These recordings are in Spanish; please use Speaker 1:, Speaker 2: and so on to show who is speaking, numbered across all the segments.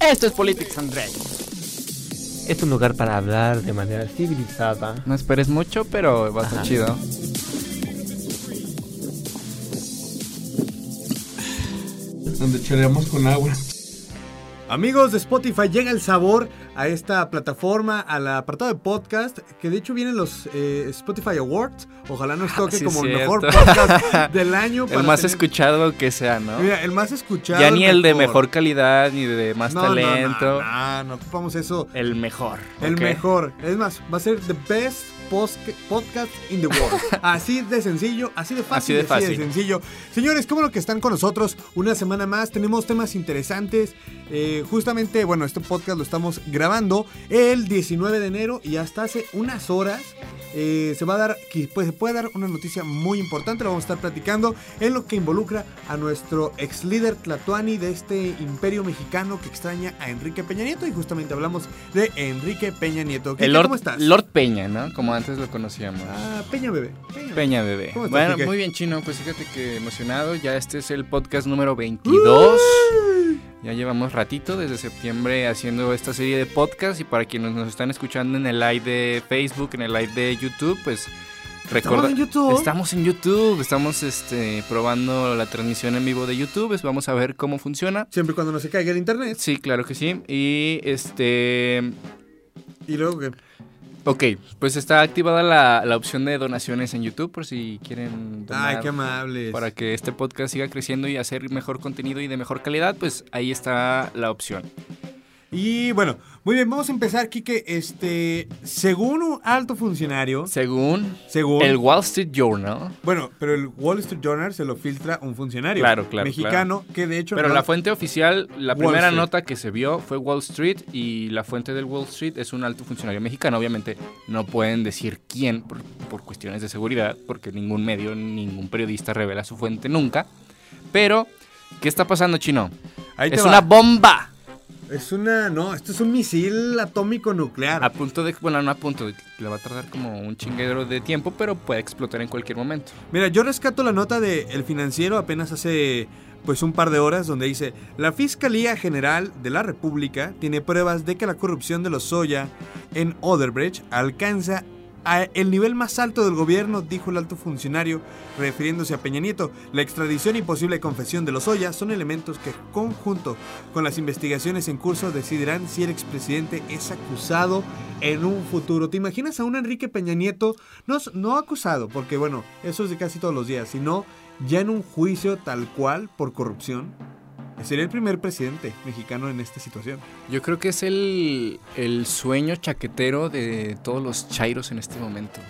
Speaker 1: Esto es Politics and.
Speaker 2: Es un lugar para hablar de manera civilizada.
Speaker 1: No esperes mucho, pero va a estar
Speaker 2: Ajá.
Speaker 1: chido.
Speaker 3: Donde choreamos con agua. Amigos de Spotify, llega el sabor a esta plataforma, al apartado de podcast, que de hecho vienen los eh, Spotify Awards. Ojalá nos toque
Speaker 1: Ah, sí,
Speaker 3: como el mejor podcast del año.
Speaker 1: El más
Speaker 3: tener-
Speaker 1: escuchado que sea, ¿no?
Speaker 3: Mira, el más escuchado.
Speaker 1: ya ni el de mejor calidad, ni de más
Speaker 3: No, no, no,
Speaker 1: talento.
Speaker 3: No, no, ocupamos eso.
Speaker 1: El mejor.
Speaker 3: El mejor. Es más, va a ser the best podcast in the world. así de sencillo, así de fácil.
Speaker 1: Así de fácil.
Speaker 3: sencillo. Señores, cómo lo que están con nosotros una semana más. Tenemos temas interesantes. Eh, justamente, bueno, este podcast lo estamos grabando el 19 de enero y hasta hace unas horas eh, se va a dar, pues, se puede dar una noticia muy importante. Lo vamos a estar platicando en lo que involucra a nuestro ex líder Tlatuani de este imperio mexicano que extraña a Enrique Peña Nieto. Y justamente hablamos de Enrique Peña Nieto. Quique,
Speaker 1: El Lord,
Speaker 3: ¿Cómo estás?
Speaker 1: Lord Peña, ¿no? Como antes lo conocíamos.
Speaker 3: Ah, Peña Bebé. Peña.
Speaker 1: Peña Bebé.
Speaker 3: ¿Cómo estás,
Speaker 1: bueno, muy bien, Chino. Pues fíjate que emocionado. Ya este es el podcast número 22. Ya llevamos ratito desde septiembre haciendo esta serie de podcasts. Y para quienes nos están escuchando en el live de Facebook, en el live de YouTube, pues recuerda.
Speaker 3: en YouTube?
Speaker 1: Estamos en YouTube. Estamos este, probando la transmisión en vivo de YouTube. pues vamos a ver cómo funciona.
Speaker 3: Siempre y cuando no se caiga el internet.
Speaker 1: Sí, claro que sí. Y este.
Speaker 3: Y luego que.
Speaker 1: Ok, pues está activada la, la opción de donaciones en YouTube por si quieren donar
Speaker 3: Ay, qué amables.
Speaker 1: para que este podcast siga creciendo y hacer mejor contenido y de mejor calidad, pues ahí está la opción.
Speaker 3: Y bueno, muy bien, vamos a empezar, Kike. Este, según un alto funcionario,
Speaker 1: Según
Speaker 3: según.
Speaker 1: el Wall Street Journal,
Speaker 3: bueno, pero el Wall Street Journal se lo filtra un funcionario.
Speaker 1: Claro, claro,
Speaker 3: Mexicano, que de hecho.
Speaker 1: pero
Speaker 3: no-
Speaker 1: la fuente oficial, la
Speaker 3: Wall
Speaker 1: primera
Speaker 3: Street.
Speaker 1: nota que se vio fue Wall Street y la fuente del Wall Street es un alto funcionario mexicano. Obviamente no pueden decir quién por, por cuestiones de seguridad, porque ningún medio, ningún periodista revela su fuente nunca. Pero, ¿qué está pasando, Chino?
Speaker 3: Ahí
Speaker 1: Es una bomba.
Speaker 3: Es una. No, esto es un misil atómico nuclear.
Speaker 1: A punto de. Bueno, no a punto. Le va a tardar como un chinguero de tiempo, pero puede explotar en cualquier momento.
Speaker 3: Mira, yo rescato la nota de El Financiero apenas hace pues un par de horas donde dice, la Fiscalía General de la República tiene pruebas de que la corrupción de los Soya en Oderbrecht alcanza a el nivel más alto del gobierno, dijo el alto funcionario, refiriéndose a Peña Nieto. La extradición y posible confesión de los Soya son elementos que, conjunto con las investigaciones en curso, decidirán si el expresidente es acusado en un futuro. ¿Te imaginas a un Enrique Peña Nieto, no, no acusado, porque bueno, eso es de casi todos los días, sino ya en un juicio tal cual por corrupción? Sería el primer presidente mexicano en esta situación.
Speaker 1: Yo creo que es el, el sueño chaquetero de todos los chairos en este momento.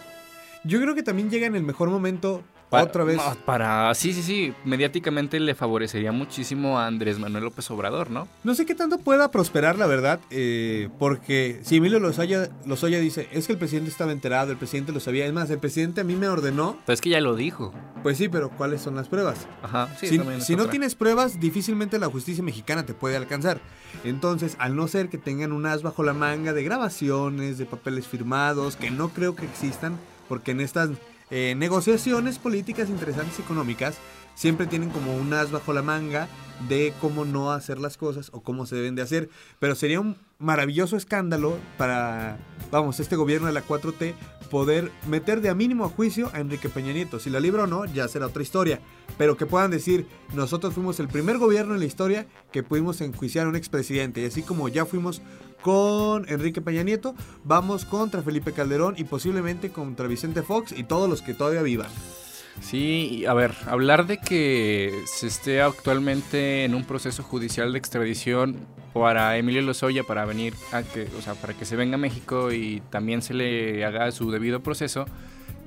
Speaker 3: Yo creo que también llega en el mejor momento Otra vez.
Speaker 1: no, Para. Sí, sí, sí. Mediáticamente le favorecería muchísimo a Andrés Manuel López Obrador, ¿no?
Speaker 3: No sé qué tanto pueda prosperar, la verdad, eh, porque si Emilio Lozoya, Lozoya dice, es que el presidente estaba enterado, el presidente lo sabía, es más, el presidente a mí me ordenó,
Speaker 1: Pero es que ya lo dijo.
Speaker 3: pues sí, pero ¿cuáles son las pruebas?
Speaker 1: Ajá. Sí,
Speaker 3: si
Speaker 1: también es
Speaker 3: si no tienes pruebas, difícilmente la justicia mexicana te puede alcanzar. Entonces, al no ser que tengan un as bajo la manga de grabaciones, de papeles firmados, que no creo que existan, porque en estas eh, negociaciones políticas interesantes económicas siempre tienen como un as bajo la manga de cómo no hacer las cosas o cómo se deben de hacer. Pero sería un maravilloso escándalo para, vamos, este gobierno de la 4T poder meter de a mínimo a juicio a Enrique Peña Nieto. Si la libra o no, ya será otra historia. Pero que puedan decir, nosotros fuimos el primer gobierno en la historia que pudimos enjuiciar a un expresidente. Y así como ya fuimos con Enrique Peña Nieto, vamos contra Felipe Calderón y posiblemente contra Vicente Fox y todos los que todavía vivan.
Speaker 1: Sí, a ver, hablar de que se esté actualmente en un proceso judicial de extradición para Emilio Lozoya para venir a que, o sea, para que se venga a México y también se le haga su debido proceso,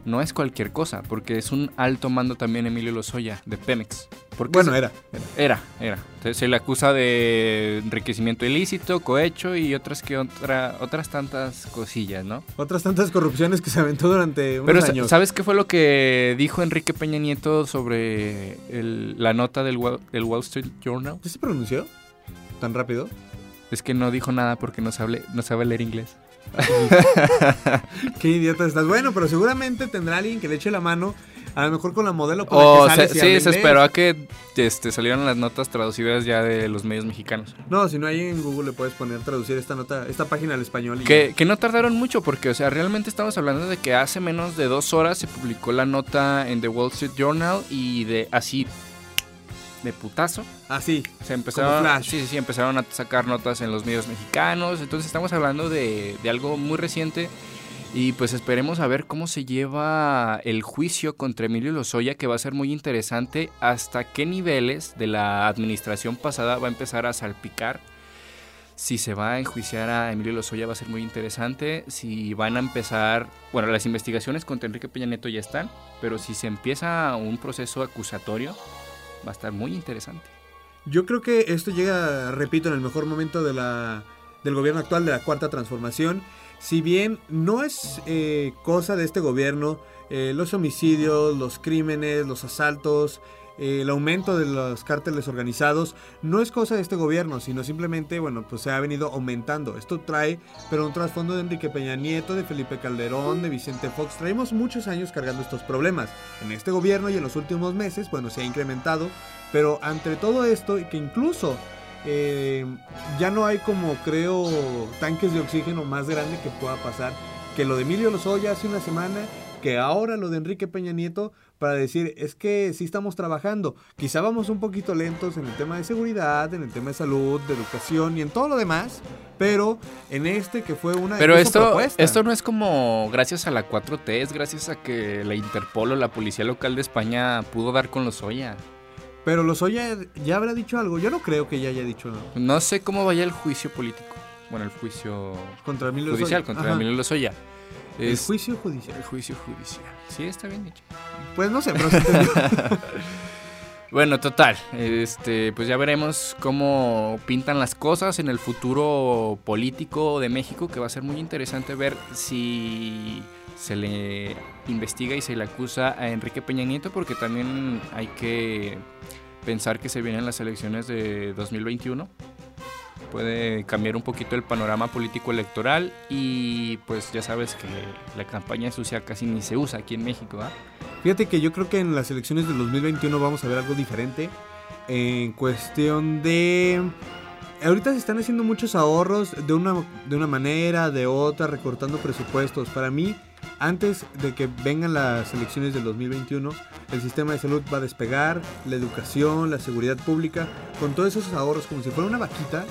Speaker 1: no es cualquier cosa, porque es un alto mando también Emilio Lozoya de Pemex. Porque
Speaker 3: Bueno, era.
Speaker 1: era, era. Entonces, se le acusa de enriquecimiento ilícito, cohecho y otras que otra, otras tantas cosillas, ¿no?
Speaker 3: Otras tantas corrupciones que se aventó durante unos
Speaker 1: Pero
Speaker 3: años.
Speaker 1: ¿sabes qué fue lo que dijo Enrique Peña Nieto sobre el- la nota del Wall, del Wall Street Journal?
Speaker 3: ¿Ya se pronunció? ¿Tan rápido?
Speaker 1: Es que no dijo nada porque no sabe, no sabe leer inglés.
Speaker 3: Qué idiota estás. Bueno, pero seguramente tendrá alguien que le eche la mano A lo mejor con la modelo con la
Speaker 1: O
Speaker 3: que sales
Speaker 1: se- sí, se esperó a que este, salieran las notas traducidas ya de los medios mexicanos.
Speaker 3: No, si no hay en Google le puedes poner traducir esta nota, esta página al español. Y
Speaker 1: Que, que no tardaron mucho porque, o sea, realmente estamos hablando de que hace menos de dos horas se publicó la nota en The Wall Street Journal y de así, de putazo,
Speaker 3: Así.
Speaker 1: se empezaron,
Speaker 3: flash.
Speaker 1: sí, sí, sí, empezaron a sacar notas en los medios mexicanos. Entonces estamos hablando de, de algo muy reciente y pues esperemos a ver cómo se lleva el juicio contra Emilio Lozoya, que va a ser muy interesante. Hasta qué niveles de la administración pasada va a empezar a salpicar. Si se va a enjuiciar a Emilio Lozoya va a ser muy interesante. Si van a empezar, bueno, las investigaciones contra Enrique Peña Nieto ya están, pero si se empieza un proceso acusatorio, va a estar muy interesante.
Speaker 3: Yo creo que esto llega, repito, en el mejor momento de la, del gobierno actual, de la cuarta transformación. Si bien no es eh, cosa de este gobierno, eh, los homicidios, los crímenes, los asaltos, eh, el aumento de los cárteles organizados, no es cosa de este gobierno, sino simplemente, bueno, pues se ha venido aumentando. Esto trae, pero un trasfondo de Enrique Peña Nieto, de Felipe Calderón, de Vicente Fox. Traemos muchos años cargando estos problemas. En este gobierno y en los últimos meses, bueno, se ha incrementado, pero entre todo esto, y que incluso eh, ya no hay como creo tanques de oxígeno más grande que pueda pasar que lo de Emilio Lozoya hace una semana, que ahora lo de Enrique Peña Nieto, para decir, es que sí estamos trabajando. Quizá vamos un poquito lentos en el tema de seguridad, en el tema de salud, de educación y en todo lo demás, pero en este que fue una
Speaker 1: Pero esto,
Speaker 3: propuesta.
Speaker 1: esto no es como gracias a la 4T, es gracias a que la Interpol o la Policía Local de España pudo dar con Lozoya.
Speaker 3: Pero Lozoya ya habrá dicho algo. Yo no creo que ya haya dicho nada.
Speaker 1: No sé cómo vaya el juicio político. Bueno, el juicio
Speaker 3: Contra Emilio
Speaker 1: judicial
Speaker 3: Lozoya.
Speaker 1: contra. Emilio Lozoya.
Speaker 3: El
Speaker 1: Es-
Speaker 3: juicio judicial.
Speaker 1: el juicio judicial. Sí, está bien dicho.
Speaker 3: Pues no sé, pero se.
Speaker 1: Bueno, total, este, pues ya veremos cómo pintan las cosas en el futuro político de México, que va a ser muy interesante ver si se le investiga y se le acusa a Enrique Peña Nieto, porque también hay que pensar que se vienen las elecciones de 2021. Puede cambiar un poquito el panorama político electoral y pues ya sabes que la campaña sucia casi ni se usa aquí en México, ¿ah?
Speaker 3: Fíjate que yo creo que en las elecciones del 2021 vamos a ver algo diferente en cuestión de... Ahorita se están haciendo muchos ahorros de una, de una manera, de otra, recortando presupuestos. Para mí, antes de que vengan las elecciones del 2021, el sistema de salud va a despegar, la educación, la seguridad pública, con todos esos ahorros como si fuera una vaquita.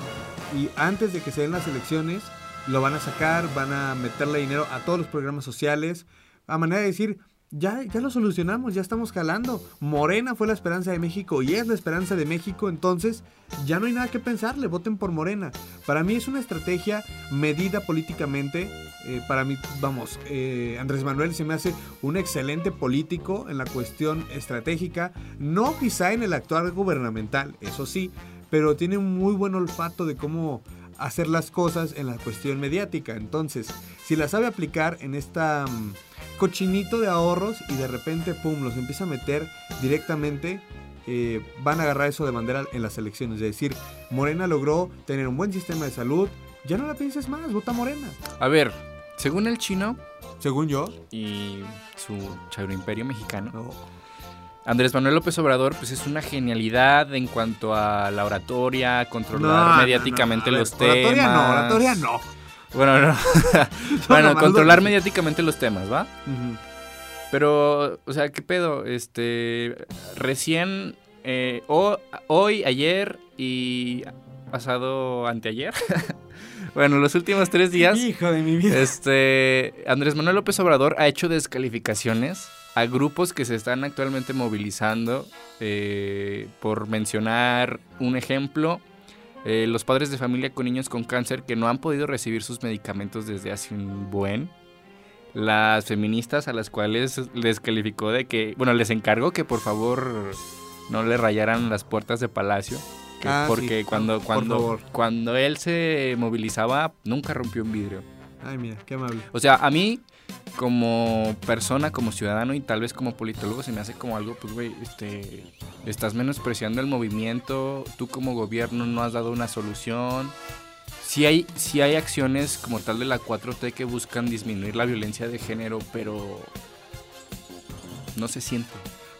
Speaker 3: Y antes de que se den las elecciones, lo van a sacar, van a meterle dinero a todos los programas sociales, a manera de decir, ya, ya lo solucionamos, ya estamos jalando. Morena fue la esperanza de México y es la esperanza de México, entonces ya no hay nada que pensarle, voten por Morena. Para mí es una estrategia medida políticamente. eh, para mí, vamos, eh, Andrés Manuel se me hace un excelente político en la cuestión estratégica, no quizá en el actuar gubernamental, eso sí, pero tiene un muy buen olfato de cómo hacer las cosas en la cuestión mediática. Entonces, si la sabe aplicar en esta mm, cochinito de ahorros y de repente, pum, los empieza a meter directamente, eh, van a agarrar eso de bandera en las elecciones. Es decir, Morena logró tener un buen sistema de salud. Ya no la pienses más, vota Morena.
Speaker 1: A ver, según el chino
Speaker 3: Según yo.
Speaker 1: y su chairo imperio mexicano,
Speaker 3: No.
Speaker 1: Andrés Manuel López Obrador pues es una genialidad en cuanto a la oratoria, controlar
Speaker 3: No,
Speaker 1: mediáticamente
Speaker 3: no, a ver,
Speaker 1: los temas.
Speaker 3: Oratoria no, oratoria no.
Speaker 1: Bueno, no. bueno, controlar mediáticamente los temas, ¿va?
Speaker 3: Ujú.
Speaker 1: Pero, o sea, ¿qué pedo? Este, recién, eh, ho- hoy, ayer y pasado anteayer. bueno, los últimos tres días.
Speaker 3: Hijo de mi vida.
Speaker 1: Este, Andrés Manuel López Obrador ha hecho descalificaciones a grupos que se están actualmente movilizando. eh, por mencionar un ejemplo, eh, los padres de familia con niños con cáncer que no han podido recibir sus medicamentos desde hace un buen. Las feministas a las cuales les calificó de que, bueno, les encargó que por favor no le rayaran las puertas de Palacio.
Speaker 3: Ah,
Speaker 1: porque
Speaker 3: sí,
Speaker 1: cuando, cuando, cuando él se movilizaba, nunca rompió un vidrio.
Speaker 3: Ay, mira, qué amable.
Speaker 1: O sea, a mí, como persona, como ciudadano y tal vez como politólogo, se me hace como algo, pues, güey, este, estás menospreciando el movimiento, tú como gobierno no has dado una solución. Sí hay, sí hay acciones como tal de la 4T que buscan disminuir la violencia de género, pero no se siente.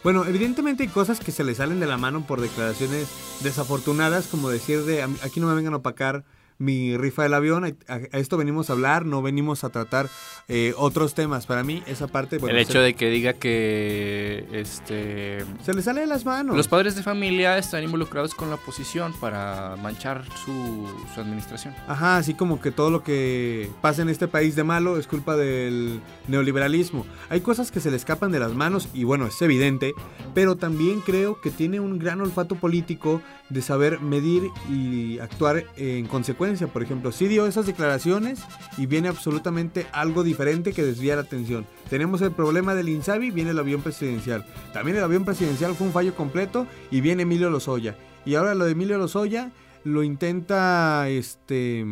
Speaker 3: Bueno, evidentemente hay cosas que se le salen de la mano por declaraciones desafortunadas, como decir de aquí no me vengan a opacar mi rifa del avión. A, esto venimos a hablar, no venimos a tratar eh, otros temas. Para mí, esa parte.
Speaker 1: el hecho de que diga que. este
Speaker 3: Se le sale de las manos.
Speaker 1: Los padres de familia están involucrados con la oposición para manchar su, su administración.
Speaker 3: Ajá, así como que todo lo que pasa en este país de malo es culpa del neoliberalismo. Hay cosas que se le escapan de las manos y bueno, es evidente, pero también creo que tiene un gran olfato político de saber medir y actuar en consecuencia. Por ejemplo, si dio esas declaraciones y viene absolutamente algo diferente que desvía la atención. Tenemos el problema del Insabi, viene el avión presidencial. También el avión presidencial fue un fallo completo y viene Emilio Lozoya. Y ahora lo de Emilio Lozoya lo intenta este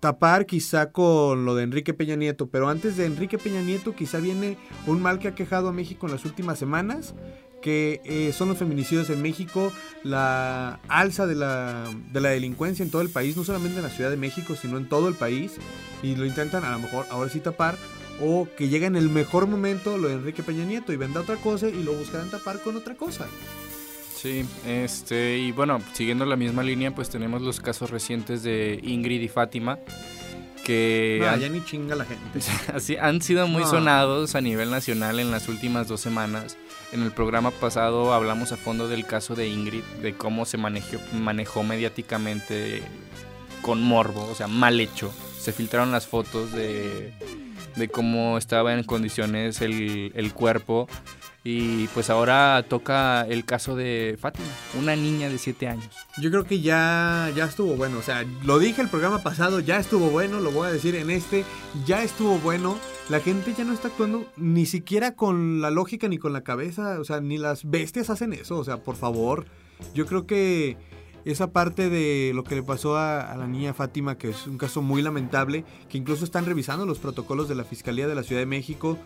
Speaker 3: tapar quizá con lo de Enrique Peña Nieto, pero antes de Enrique Peña Nieto quizá viene un mal que ha quejado a México en las últimas semanas, que eh, son los feminicidios en México, la alza de la, de la delincuencia en todo el país, no solamente en la Ciudad de México, sino en todo el país, y lo intentan a lo mejor ahora sí tapar, o que llega en el mejor momento lo de Enrique Peña Nieto y venda otra cosa y lo buscarán tapar con otra cosa.
Speaker 1: Sí, este, y bueno, siguiendo la misma línea, pues tenemos los casos recientes de Ingrid y Fátima, que
Speaker 3: ya ni chinga la gente.
Speaker 1: así, han sido muy sonados a nivel nacional en las últimas dos semanas. En el programa pasado hablamos a fondo del caso de Ingrid, de cómo se manejó, manejó mediáticamente con morbo, o sea, mal hecho. Se filtraron las fotos de, de cómo estaba en condiciones el, el cuerpo y pues ahora toca el caso de Fátima, una niña de 7 años.
Speaker 3: Yo creo que ya, ya estuvo bueno. O sea, lo dije el programa pasado, ya estuvo bueno, lo voy a decir en este, ya estuvo bueno. La gente ya no está actuando ni siquiera con la lógica ni con la cabeza. O sea, ni las bestias hacen eso. O sea, por favor. Yo creo que esa parte de lo que le pasó a, la niña Fátima, que es un caso muy lamentable, que incluso están revisando los protocolos de la Fiscalía de la Ciudad de México,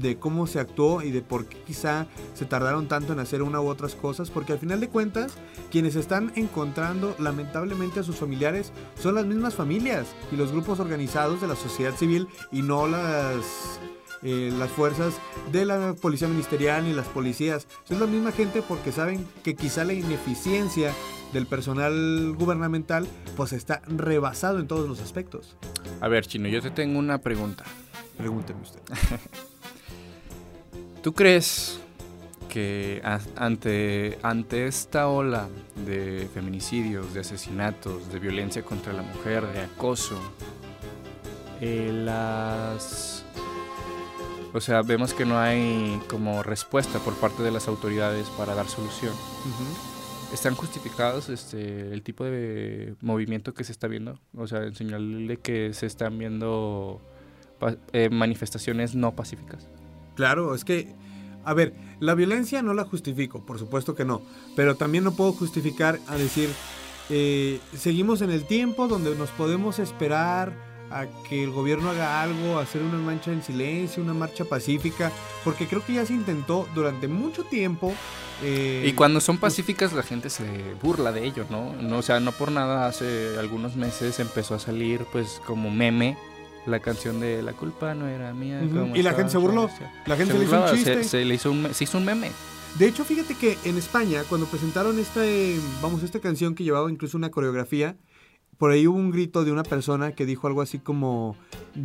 Speaker 3: de cómo se actuó y de por qué quizá se tardaron tanto en hacer una u otras cosas, porque al final de cuentas, quienes están encontrando lamentablemente a sus familiares son las mismas familias y los grupos organizados de la sociedad civil y no las eh, las fuerzas de la policía ministerial ni las policías. Es la misma gente porque saben que quizá la ineficiencia del personal gubernamental pues está rebasado en todos los aspectos.
Speaker 1: A ver, Chino, yo te tengo una pregunta.
Speaker 3: Pregúnteme usted.
Speaker 1: ¿Tú crees que ante, ante esta ola de feminicidios, de asesinatos, de violencia contra la mujer, de acoso, eh, las... O sea, vemos que no hay como respuesta por parte de las autoridades para dar solución. Están justificados este el tipo de movimiento que se está viendo o sea en señal de que se están viendo eh, manifestaciones no pacíficas.
Speaker 3: Claro es que a ver la violencia no la justifico por supuesto que no pero también no puedo justificar a decir eh, seguimos en el tiempo donde nos podemos esperar a que el gobierno haga algo, hacer una marcha en silencio, una marcha pacífica, porque creo que ya se intentó durante mucho tiempo.
Speaker 1: Eh, y cuando son pacíficas la gente se burla de ello, ¿no? ¿no? O sea, no por nada hace algunos meses empezó a salir pues como meme la canción de La culpa no era mía.
Speaker 3: Y la gente se burló. la gente se, le hizo un chiste.
Speaker 1: Se, le hizo un, se hizo un meme.
Speaker 3: De hecho, fíjate que en España, cuando presentaron esta, vamos, esta canción que llevaba incluso una coreografía, por ahí hubo un grito de una persona que dijo algo así como,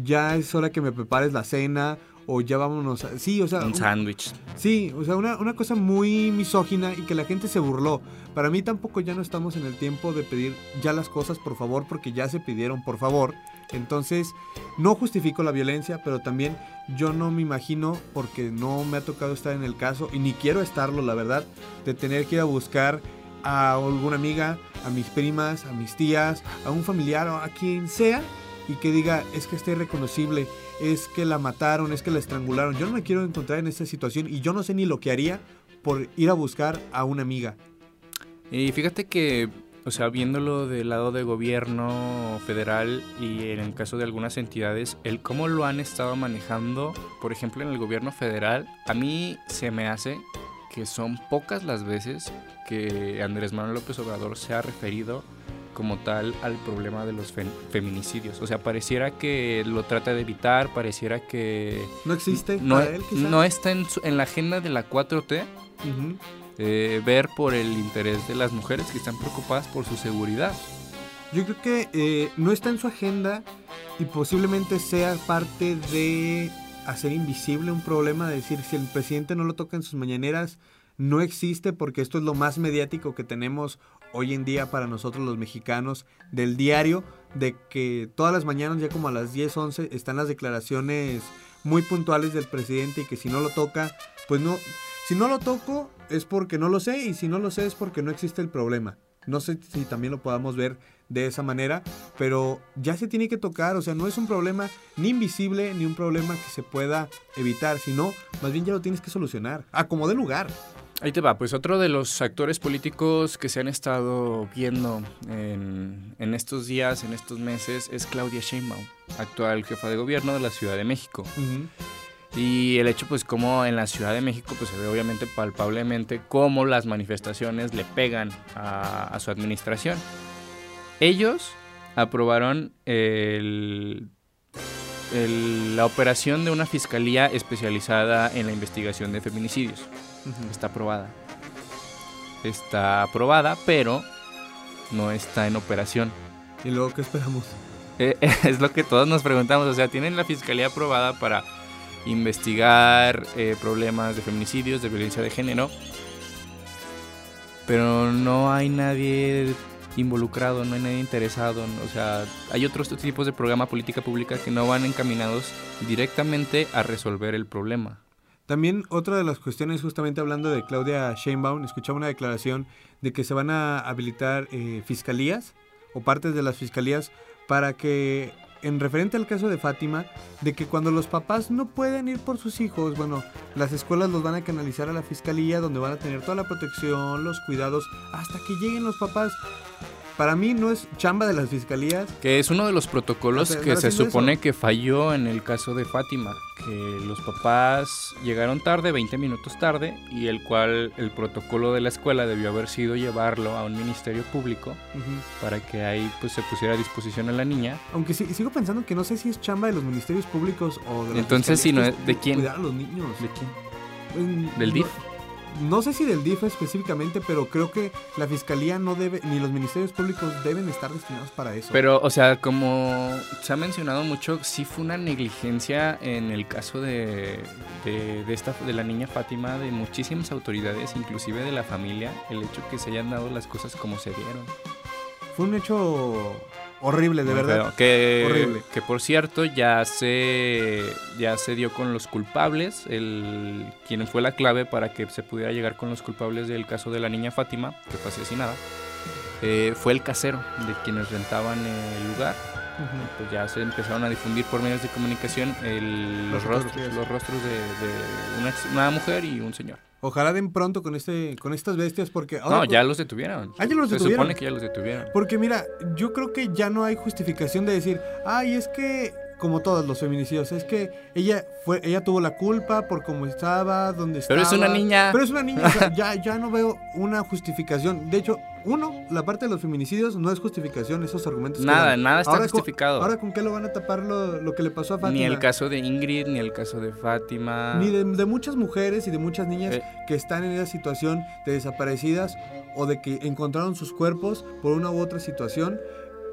Speaker 3: ya es hora que me prepares la cena o ya vámonos. A... Sí, o sea...
Speaker 1: Un sándwich.
Speaker 3: Sí, o sea, una, una, cosa muy misógina y que la gente se burló. Para mí tampoco ya no estamos en el tiempo de pedir ya las cosas por favor porque ya se pidieron por favor. Entonces, no justifico la violencia, pero también yo no me imagino, porque no me ha tocado estar en el caso y ni quiero estarlo, la verdad, de tener que ir a buscar a alguna amiga, a mis primas, a mis tías, a un familiar o a quien sea y que diga es que está irreconocible, es que la mataron, es que la estrangularon. Yo no me quiero encontrar en esa situación y yo no sé ni lo que haría por ir a buscar a una amiga.
Speaker 1: Y fíjate que, o sea, viéndolo del lado de gobierno federal y en el caso de algunas entidades, el cómo lo han estado manejando, por ejemplo, en el gobierno federal, a mí se me hace que son pocas las veces que Andrés Manuel López Obrador se ha referido como tal al problema de los feminicidios. O sea, pareciera que lo trata de evitar, pareciera que...
Speaker 3: No existe.
Speaker 1: No, e, no está en, en, la agenda de la 4T. Eh, ver por el interés de las mujeres que están preocupadas por su seguridad.
Speaker 3: Yo creo que eh, no está en su agenda y posiblemente sea parte de hacer invisible un problema, de decir, si el presidente no lo toca en sus mañaneras, no existe porque esto es lo más mediático que tenemos hoy en día para nosotros los mexicanos del diario, de que todas las mañanas, ya como a las 10, 11, están las declaraciones muy puntuales del presidente y que si no lo toca, pues no, si no lo toco es porque no lo sé y si no lo sé es porque no existe el problema. No sé si también lo podamos ver de esa manera, pero ya se tiene que tocar, o sea, no es un problema ni invisible ni un problema que se pueda evitar, sino más bien ya lo tienes que solucionar, a como de lugar.
Speaker 1: Ahí te va, pues otro de los actores políticos que se han estado viendo en, estos días, en estos meses, es Claudia Sheinbaum, actual jefa de gobierno de la Ciudad de México. Y el hecho, pues, como en la Ciudad de México, pues se ve obviamente palpablemente cómo las manifestaciones le pegan a, su administración. Ellos aprobaron la operación de una fiscalía especializada en la investigación de feminicidios. Está aprobada. Está aprobada, pero no está en operación.
Speaker 3: ¿Y luego qué esperamos?
Speaker 1: Eh, es lo que todos nos preguntamos. O sea, tienen la fiscalía aprobada para investigar eh, problemas de feminicidios, de violencia de género, pero no hay nadie involucrado, no hay nadie interesado, o sea, hay otros tipos de programa política pública que no van encaminados directamente a resolver el problema.
Speaker 3: También otra de las cuestiones, justamente hablando de Claudia Sheinbaum, escuchaba una declaración de que se van a habilitar eh, fiscalías o partes de las fiscalías para que en referente al caso de Fátima, de que cuando los papás no pueden ir por sus hijos, bueno, las escuelas los van a canalizar a la fiscalía donde van a tener toda la protección, los cuidados, hasta que lleguen los papás para mí no es chamba de las fiscalías.
Speaker 1: Que es uno de los protocolos que se supone que falló en el caso de Fátima, que los papás llegaron tarde, 20 minutos tarde, y el cual el protocolo de la escuela debió haber sido llevarlo a un ministerio público para que ahí pues se pusiera a disposición a la niña.
Speaker 3: Aunque sigo pensando que no sé si es chamba de los ministerios públicos o de
Speaker 1: Entonces, si no es, ¿de quién?
Speaker 3: Cuidar a los niños.
Speaker 1: ¿De quién? Pues, ¿Del DIF?
Speaker 3: no sé si del DIF específicamente, pero creo que la fiscalía no debe, ni los ministerios públicos deben estar destinados para eso.
Speaker 1: Pero, o sea, como se ha mencionado mucho, sí fue una negligencia en el caso de, de, esta, de la niña Fátima, de muchísimas autoridades, inclusive de la familia, el hecho que se hayan dado las cosas como se dieron.
Speaker 3: Fue un hecho Horrible, de verdad.
Speaker 1: Que, Horrible. Que por cierto, ya se, ya se dio con los culpables. El, quien fue la clave para que se pudiera llegar con los culpables del caso de la niña Fátima, que fue asesinada, eh, fue el casero de quienes rentaban el lugar. Pues ya se empezaron a difundir por medios de comunicación los, rostros, los rostros de, una mujer y un señor.
Speaker 3: Ojalá den pronto con este con estas bestias porque
Speaker 1: ahora No, ya los detuvieron.
Speaker 3: Ah, ya los
Speaker 1: Se supone que ya los detuvieron.
Speaker 3: Porque mira, yo creo que ya no hay justificación de decir, "Ay, es que como todos los feminicidios, es que ella fue ella tuvo la culpa por cómo estaba, dónde estaba."
Speaker 1: Pero es una niña.
Speaker 3: Pero es una niña, ya ya no veo una justificación. De hecho, uno, la parte de los feminicidios no es justificación, esos argumentos.
Speaker 1: Nada, nada está justificado.
Speaker 3: ahora, ¿con qué lo van a tapar lo, que le pasó a Fátima?
Speaker 1: Ni el caso de Ingrid, ni el caso de Fátima.
Speaker 3: Ni de, muchas mujeres y de muchas niñas eh. que están en esa situación de desaparecidas o de que encontraron sus cuerpos por una u otra situación.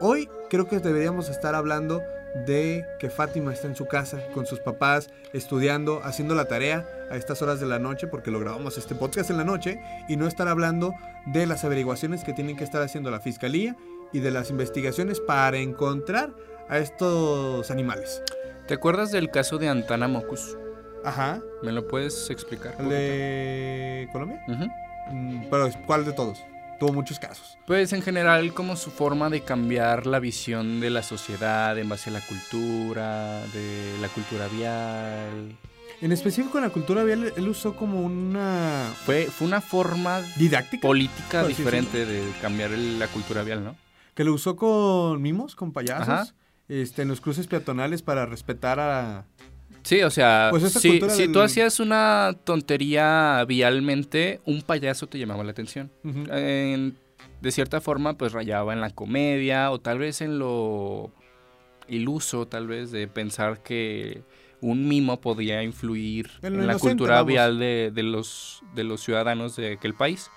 Speaker 3: Hoy creo que deberíamos estar hablando de que Fátima está en su casa con sus papás, estudiando, haciendo la tarea a estas horas de la noche, porque lo grabamos este podcast en la noche, y no estar hablando de las averiguaciones que tienen que estar haciendo la fiscalía y de las investigaciones para encontrar a estos animales.
Speaker 1: ¿Te acuerdas del caso de Antana Mocus?
Speaker 3: Ajá.
Speaker 1: ¿Me lo puedes explicar?
Speaker 3: ¿El de Colombia? Mm, pero ¿cuál de todos? Tuvo muchos casos.
Speaker 1: Pues en general como su forma de cambiar la visión de la sociedad en base a la cultura, de la cultura vial.
Speaker 3: En específico en la cultura vial él usó como una...
Speaker 1: Fue, fue una forma
Speaker 3: didáctica.
Speaker 1: Política diferente de cambiar la cultura vial, ¿no?
Speaker 3: Que lo usó con mimos, con payasos, este, en los cruces peatonales para respetar a,
Speaker 1: Sí, o sea, pues si, tú hacías una tontería vialmente, un payaso te llamaba la atención. de cierta forma pues rayaba en la comedia o tal vez en lo iluso tal vez de pensar que un mimo podía influir
Speaker 3: En
Speaker 1: la cultura
Speaker 3: vamos.
Speaker 1: vial de, de los, de los ciudadanos de aquel país.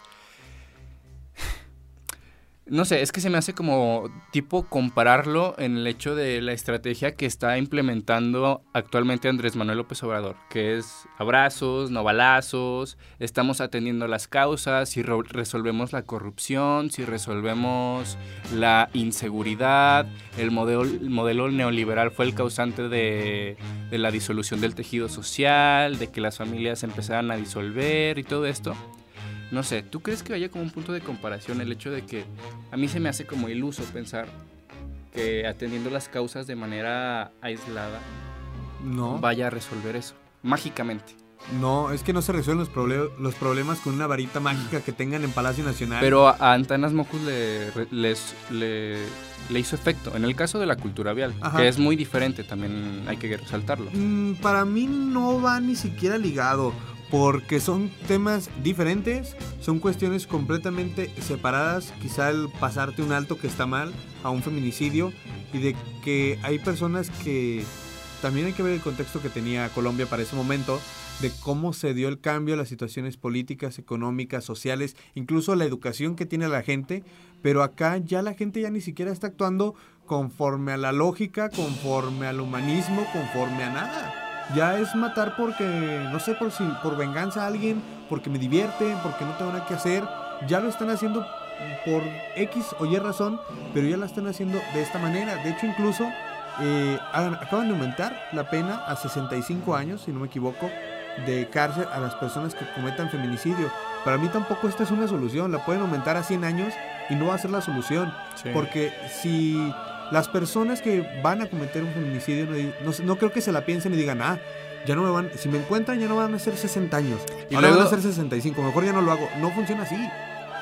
Speaker 1: No sé, es que se me hace como tipo compararlo en el hecho de la estrategia que está implementando actualmente Andrés Manuel López Obrador, que es abrazos, no balazos, estamos atendiendo las causas, si resolvemos la corrupción, si resolvemos la inseguridad, el modelo, el modelo neoliberal fue el causante de, de la disolución del tejido social, de que las familias empezaran a disolver y todo esto. No sé, ¿tú crees que haya como un punto de comparación el hecho de que a mí se me hace como iluso pensar que atendiendo las causas de manera aislada
Speaker 3: No.
Speaker 1: vaya a resolver eso, mágicamente?
Speaker 3: No, es que no se resuelven los, los problemas con una varita mágica que tengan en Palacio Nacional.
Speaker 1: Pero a, Antanas Mocus le, les- le, le hizo efecto. En el caso de la cultura vial,
Speaker 3: Ajá.
Speaker 1: que es muy diferente, también hay que resaltarlo.
Speaker 3: Mm, para mí no va ni siquiera ligado, porque son temas diferentes, son cuestiones completamente separadas, quizá el pasarte un alto que está mal a un feminicidio y de que hay personas que también hay que ver el contexto que tenía Colombia para ese momento, de cómo se dio el cambio a las situaciones políticas, económicas, sociales, incluso la educación que tiene la gente, pero acá ya la gente ya ni siquiera está actuando conforme a la lógica, conforme al humanismo, conforme a nada. Ya es matar porque, no sé, por, si, por venganza a alguien, porque me divierte, porque no tengo nada que hacer. Ya lo están haciendo por X o Y razón, pero ya la están haciendo de esta manera. De hecho, incluso eh, acaban de aumentar la pena a 65 años, si no me equivoco, de cárcel a las personas que cometan feminicidio. Para mí tampoco esta es una solución. La pueden aumentar a 100 años y no va a ser la solución. Porque si las personas que van a cometer un feminicidio no, creo que se la piensen y digan, ah, ya no me van, si me encuentran ya no van a ser 60 años,
Speaker 1: Y
Speaker 3: ahora van a ser 65, mejor ya no lo hago. No funciona así.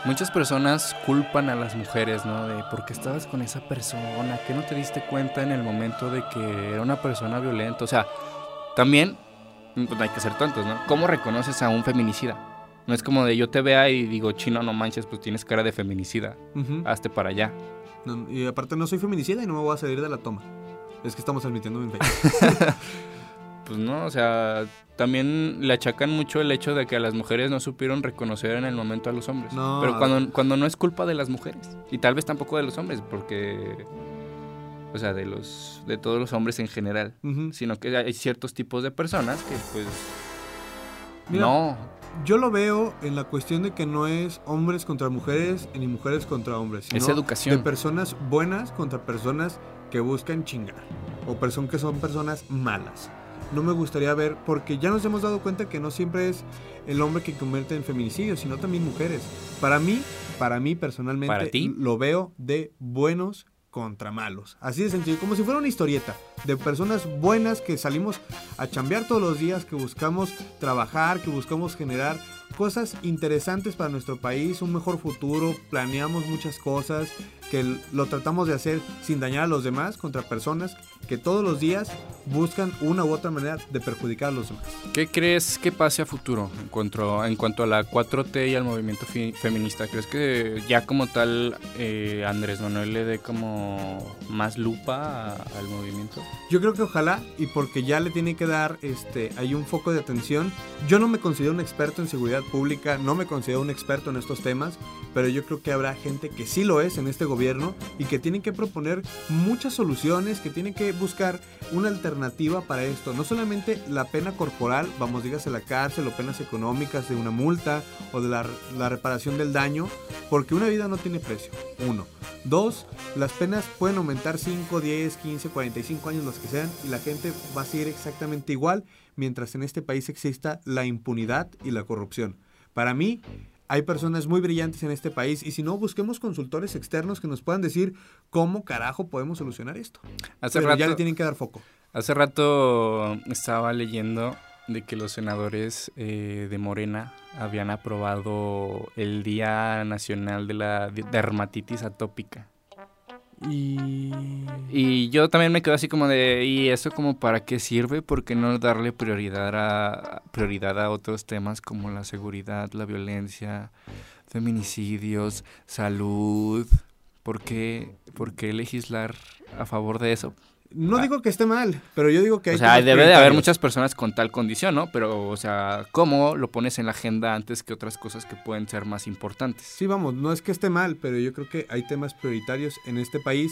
Speaker 1: Muchas personas culpan a las mujeres, ¿no? De por qué estabas con esa persona, que no te diste cuenta en el momento de que era una persona violenta. O sea, también pues, hay que ser tontos, ¿no? ¿Cómo reconoces a un feminicida? No es como de yo te vea y digo, chino, no manches, pues tienes cara de feminicida, hazte para allá.
Speaker 3: No, y aparte no soy feminicida y no me voy a salir de la toma. Es que estamos en Facebook.
Speaker 1: Pues no, o sea, también le achacan mucho el hecho de que a las mujeres no supieron reconocer en el momento a los hombres.
Speaker 3: No,
Speaker 1: Pero cuando, cuando no es culpa de las mujeres. Y tal vez tampoco de los hombres, porque... O sea, de los de todos los hombres en general. Sino que hay ciertos tipos de personas que pues...
Speaker 3: Mira,
Speaker 1: no.
Speaker 3: Yo lo veo en la cuestión de que no es hombres contra mujeres ni mujeres contra hombres.
Speaker 1: Es
Speaker 3: sino
Speaker 1: educación.
Speaker 3: De personas buenas contra personas que buscan chingar. O personas que son personas malas. No me gustaría ver, porque ya nos hemos dado cuenta que no siempre es el hombre que convierte en feminicidio, sino también mujeres. Para mí, para mí personalmente,
Speaker 1: ¿Para ti?
Speaker 3: lo veo de buenos contra malos. Así de sencillo, como si fuera una historieta de personas buenas que salimos a chambear todos los días, que buscamos trabajar, que buscamos generar cosas interesantes para nuestro país, un mejor futuro, planeamos muchas cosas, que lo tratamos de hacer sin dañar a los demás contra personas que todos los días buscan una u otra manera de perjudicar a los demás.
Speaker 1: ¿Qué crees que pase a futuro en cuanto, en cuanto a la 4T y al movimiento feminista? ¿Crees que ya como tal eh, Andrés Manuel le dé como más lupa a- al movimiento?
Speaker 3: Yo creo que ojalá, y porque ya le tiene que dar este, hay un foco de atención. Yo no me considero un experto en seguridad pública, no me considero un experto en estos temas, pero yo creo que habrá gente que sí lo es en este gobierno y que tienen que proponer muchas soluciones, que tienen que buscar una alternativa para esto. No solamente la pena corporal, vamos, dígase la cárcel o penas económicas de una multa o de la, la reparación del daño, porque una vida no tiene precio. Uno. Dos, las penas pueden aumentar 5, 10, 15, 45 años, los que sean, y la gente va a seguir exactamente igual mientras en este país exista la impunidad y la corrupción. Para mí, hay personas muy brillantes en este país y si no, busquemos consultores externos que nos puedan decir cómo carajo podemos solucionar esto.
Speaker 1: Hace
Speaker 3: Pero ya
Speaker 1: rato,
Speaker 3: le tienen que dar foco.
Speaker 1: hace rato estaba leyendo de que los senadores eh, de Morena habían aprobado el Día Nacional de la Dermatitis Atópica.
Speaker 3: Y...
Speaker 1: Y yo también me quedo así como de, ¿y eso como para qué sirve? ¿Por qué no darle prioridad a, prioridad a otros temas como la seguridad, la violencia? feminicidios, salud. ¿Por qué, por qué legislar a favor de eso?
Speaker 3: No
Speaker 1: Ah.
Speaker 3: digo que esté mal, pero yo digo que hay
Speaker 1: O sea, debe de haber muchas personas con tal condición, ¿no? Pero, o sea, ¿cómo lo pones en la agenda antes que otras cosas que pueden ser más importantes?
Speaker 3: Sí, vamos, no es que esté mal, pero yo creo que hay temas prioritarios en este país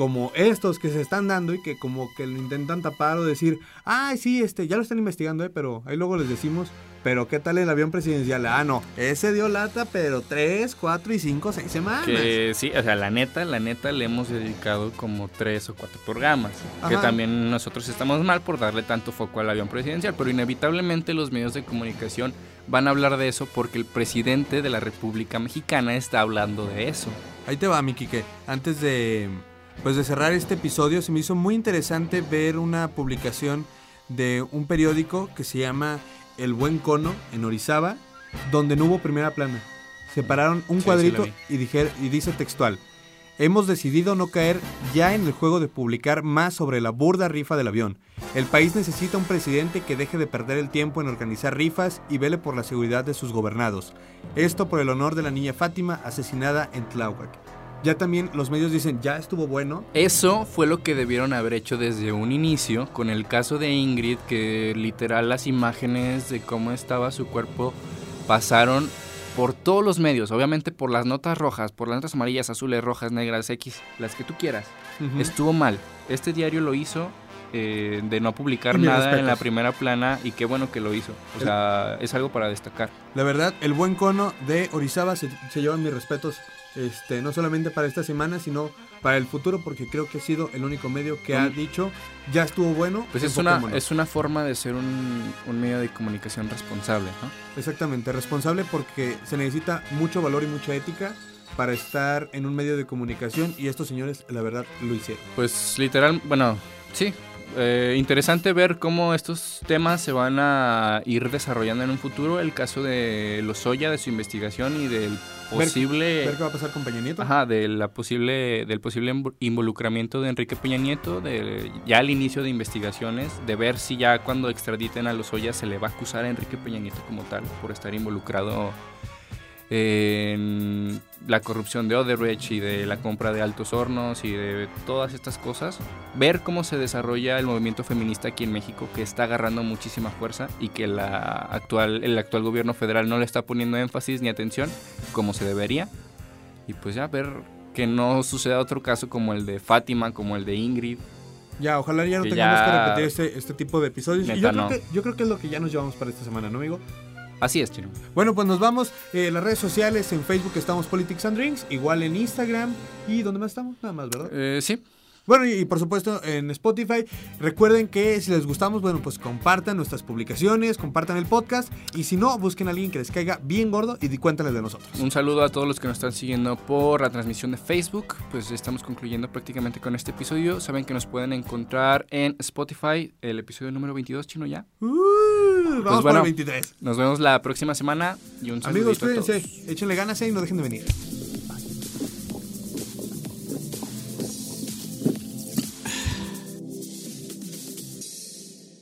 Speaker 3: como estos que se están dando y que como que lo intentan tapar o decir, ay, sí, este, ya lo están investigando, eh, pero ahí luego les decimos, pero ¿qué tal el avión presidencial? Ah, no, ese dio lata, pero tres, cuatro y cinco, seis semanas.
Speaker 1: Que sí, o sea, la neta, la neta le hemos dedicado como tres o cuatro programas. Que también nosotros estamos mal por darle tanto foco al avión presidencial, pero inevitablemente los medios de comunicación van a hablar de eso porque el presidente de la República Mexicana está hablando de eso.
Speaker 3: Ahí te va, mi Quique. Antes de, pues de cerrar este episodio, se me hizo muy interesante ver una publicación de un periódico que se llama El Buen Cono en Orizaba, donde no hubo primera plana. Separaron un
Speaker 1: Sí,
Speaker 3: cuadrito y, y dice textual. Hemos decidido no caer ya en el juego de publicar más sobre la burda rifa del avión. El país necesita un presidente que deje de perder el tiempo en organizar rifas y vele por la seguridad de sus gobernados. Esto por el honor de la niña Fátima asesinada en Tláhuac. Ya también los medios dicen, ya estuvo bueno.
Speaker 1: Eso fue lo que debieron haber hecho desde un inicio con el caso de Ingrid, que literal las imágenes de cómo estaba su cuerpo pasaron por todos los medios, obviamente por las notas rojas, por las notas amarillas, azules, rojas, negras, X, las que tú quieras. Estuvo mal. Este diario lo hizo eh, de no publicar nada en la primera plana y qué bueno que lo hizo. O
Speaker 3: El-
Speaker 1: sea, es algo para destacar.
Speaker 3: La verdad, el buen cono de Orizaba se, se llevan mis respetos, este, no solamente para esta semana, sino para el futuro, porque creo que ha sido el único medio que ha dicho, ya estuvo bueno.
Speaker 1: Pues es una,
Speaker 3: enfoquémonos".
Speaker 1: es una forma de ser un, un medio de comunicación responsable, ¿no?
Speaker 3: Exactamente, responsable porque se necesita mucho valor y mucha ética para estar en un medio de comunicación y estos señores, la verdad, lo hicieron.
Speaker 1: Pues literal, bueno, sí. Eh, interesante ver cómo estos temas se van a ir desarrollando en un futuro. El caso de Lozoya, de su investigación y del posible...
Speaker 3: ¿Ver qué va a pasar con Peña Nieto?
Speaker 1: Ajá, de la posible, del posible invo- involucramiento de Enrique Peña Nieto, de ya al inicio de investigaciones, de ver si ya cuando extraditen a Lozoya se le va a acusar a Enrique Peña Nieto como tal por estar involucrado en la corrupción de Odebrecht y de la compra de altos hornos y de todas estas cosas. Ver cómo se desarrolla el movimiento feminista aquí en México, que está agarrando muchísima fuerza y que la actual, el actual gobierno federal no le está poniendo énfasis ni atención como se debería. Y pues ya ver que no suceda otro caso como el de Fátima, como el de Ingrid.
Speaker 3: Ya, ojalá ya no tengamos que repetir este, este tipo de episodios. y yo creo,
Speaker 1: no.
Speaker 3: que, yo creo que es lo que ya nos llevamos para esta semana, ¿no, amigo?
Speaker 1: Así es, Chino.
Speaker 3: Bueno, pues nos vamos. Eh, las redes sociales, en Facebook estamos Politics and Drinks, igual en Instagram. ¿Y dónde más estamos? Nada más, ¿verdad?
Speaker 1: Eh, sí,
Speaker 3: Bueno, y, y por supuesto en Spotify. Recuerden que si les gustamos, bueno, pues compartan nuestras publicaciones, compartan el podcast. Y si no, busquen a alguien que les caiga bien gordo y cuéntales de nosotros.
Speaker 1: un saludo a todos los que nos están siguiendo por la transmisión de Facebook. Pues estamos concluyendo prácticamente con este episodio. Saben que nos pueden encontrar en Spotify, el episodio número 22, Chino, ya.
Speaker 3: Uh, vamos por
Speaker 1: bueno.
Speaker 3: el 23.
Speaker 1: Nos vemos la próxima semana y un saludo
Speaker 3: Amigos, cuídense, échenle ganas eh, y no dejen de venir.